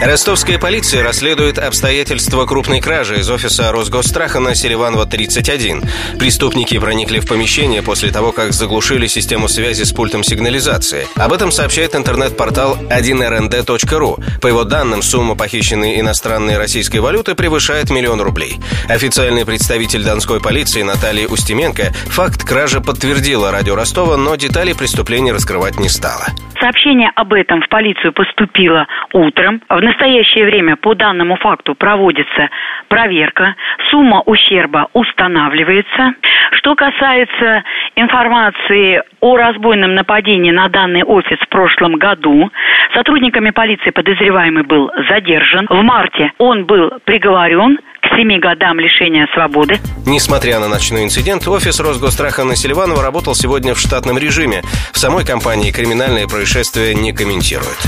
Ростовская полиция расследует обстоятельства крупной кражи из офиса Росгосстраха на Селиванова 31. Преступники проникли в помещение после того, как заглушили систему связи с пультом сигнализации. Об этом сообщает интернет-портал 1rnd.ru. По его данным, сумма похищенной иностранной российской валюты превышает миллион рублей. Официальный представитель Донской полиции Наталья Устименко факт кражи подтвердила радио Ростова, но детали преступления раскрывать не стала. Сообщение об этом в полицию поступило утром. В настоящее время по данному факту проводится проверка. Сумма ущерба устанавливается. Что касается информации о разбойном нападении на данный офис в прошлом году, сотрудниками полиции подозреваемый был задержан. В марте он был приговорен семи годам лишения свободы. Несмотря на ночной инцидент, офис Росгостраха на Селиванова работал сегодня в штатном режиме. В самой компании криминальные происшествия не комментируют.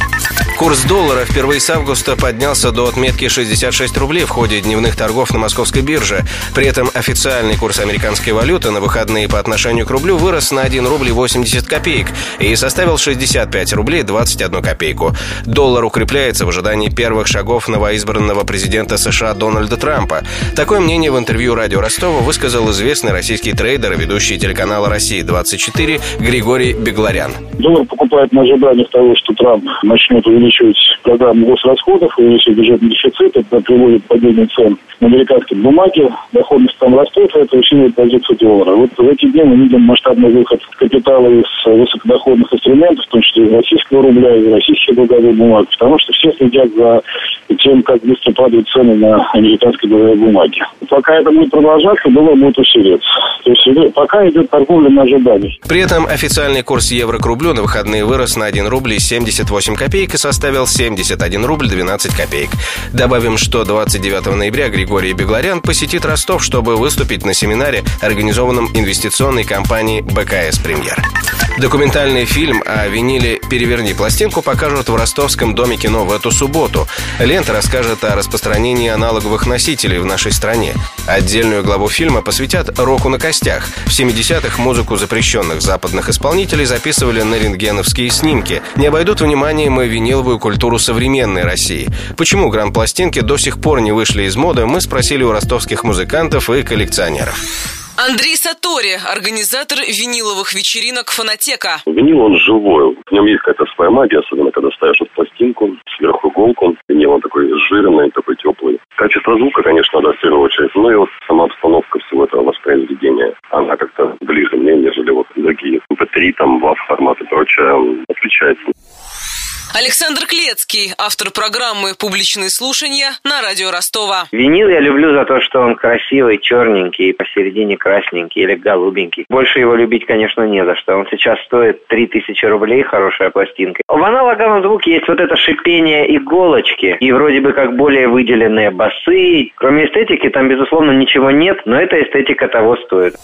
Курс доллара впервые с августа поднялся до отметки 66 рублей в ходе дневных торгов на московской бирже. При этом официальный курс американской валюты на выходные по отношению к рублю вырос на 1 рубль 80 копеек и составил 65 рублей 21 копейку. Доллар укрепляется в ожидании первых шагов новоизбранного президента США Дональда Трампа. Такое мнение в интервью радио Ростова высказал известный российский трейдер и ведущий телеканала «Россия-24» Григорий Бегларян. Доллар покупает на ожиданиях того, что Трамп начнет увеличивать программу госрасходов, увеличивать бюджетный дефицит, это приводит к падению цен на американской бумаге, доходность там растет, это усиливает позицию доллара. Вот в эти дни мы видим масштабный выход капитала из высокодоходных инструментов, в том числе из российского рубля, из российских долговых бумаг, потому что все следят за тем, как быстро падают цены на американской долговой бумаге. Пока это будет продолжаться, доллар будет усиливаться. То есть пока идет торговля на ожидании. При этом официальный курс евро к рублю на выходные вырос на 1 рубль 78 копеек и составил 71 рубль 12 копеек. Добавим, что 29 ноября Григорий Бегларян посетит Ростов, чтобы выступить на семинаре, организованном инвестиционной компанией БКС «Премьер». Документальный фильм о виниле «Переверни пластинку» покажут в Ростовском доме кино в эту субботу. Лента расскажет о распространении аналоговых носителей в нашей стране. Отдельную главу фильма посвятят року на костях. В 70-х музыку запрещенных западных исполнителей записывали на рентгеновские снимки. Не обойдут вниманием и виниловую культуру современной России. Почему грамм-пластинки до сих пор не вышли из моды, мы спросили у ростовских музыкантов и коллекционеров. Андрей Сатори, организатор виниловых вечеринок «Фонотека». Винил, он живой. В нем есть какая-то своя магия, особенно когда ставишь вот пластинку, сверху иголку. Винил, он такой жирный, такой теплый. Качество звука, конечно, да, в первую очередь. Ну и вот сама обстановка всего этого воспроизведения, она как-то ближе мне, нежели вот другие. MP3, там, WAV формат и прочее, отличается. Александр Клецкий, автор программы «Публичные слушания» на радио Ростова. Винил я люблю за то, что он красивый, черненький, посередине красненький или голубенький. Больше его любить, конечно, не за что. Он сейчас стоит 3000 рублей, хорошая пластинка. В аналоговом звуке есть вот это шипение иголочки и вроде бы как более выделенные басы. Кроме эстетики там, безусловно, ничего нет, но эта эстетика того стоит.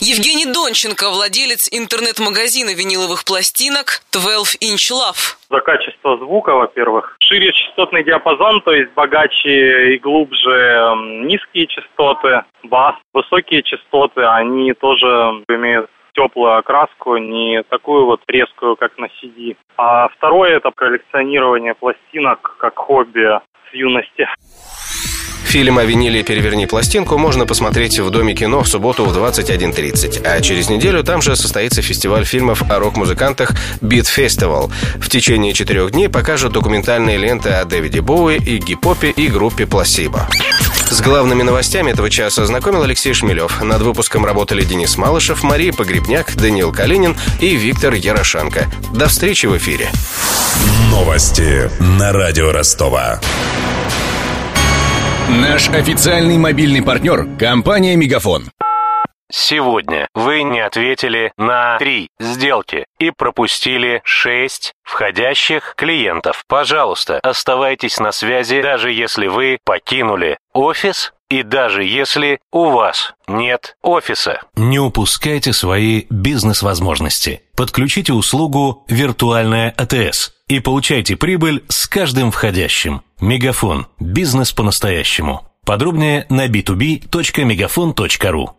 Евгений Донченко, владелец интернет-магазина виниловых пластинок 12 Inch Love. За качество звука, во-первых. Шире частотный диапазон, то есть богаче и глубже низкие частоты, бас. Высокие частоты, они тоже имеют теплую окраску, не такую вот резкую, как на CD. А второе это коллекционирование пластинок как хобби с юности. Фильм о виниле «Переверни пластинку» можно посмотреть в Доме кино в субботу в 21.30. А через неделю там же состоится фестиваль фильмов о рок-музыкантах «Beat Festival». В течение четырех дней покажут документальные ленты о Дэвиде Боуи, Игги Попе и группе «Пласибо». С главными новостями этого часа знакомил Алексей Шмелев. Над выпуском работали Денис Малышев, Мария Погребняк, Даниил Калинин и Виктор Ярошенко. До встречи в эфире. Новости на радио Ростова. Наш официальный мобильный партнер – компания «Мегафон». Сегодня вы не ответили на три сделки и пропустили шесть входящих клиентов. Пожалуйста, оставайтесь на связи, даже если вы покинули офис и даже если у вас нет офиса. Не упускайте свои бизнес-возможности. Подключите услугу «Виртуальная АТС» и получайте прибыль с каждым входящим. Мегафон. Бизнес по-настоящему. Подробнее на b2b.мегафон.ру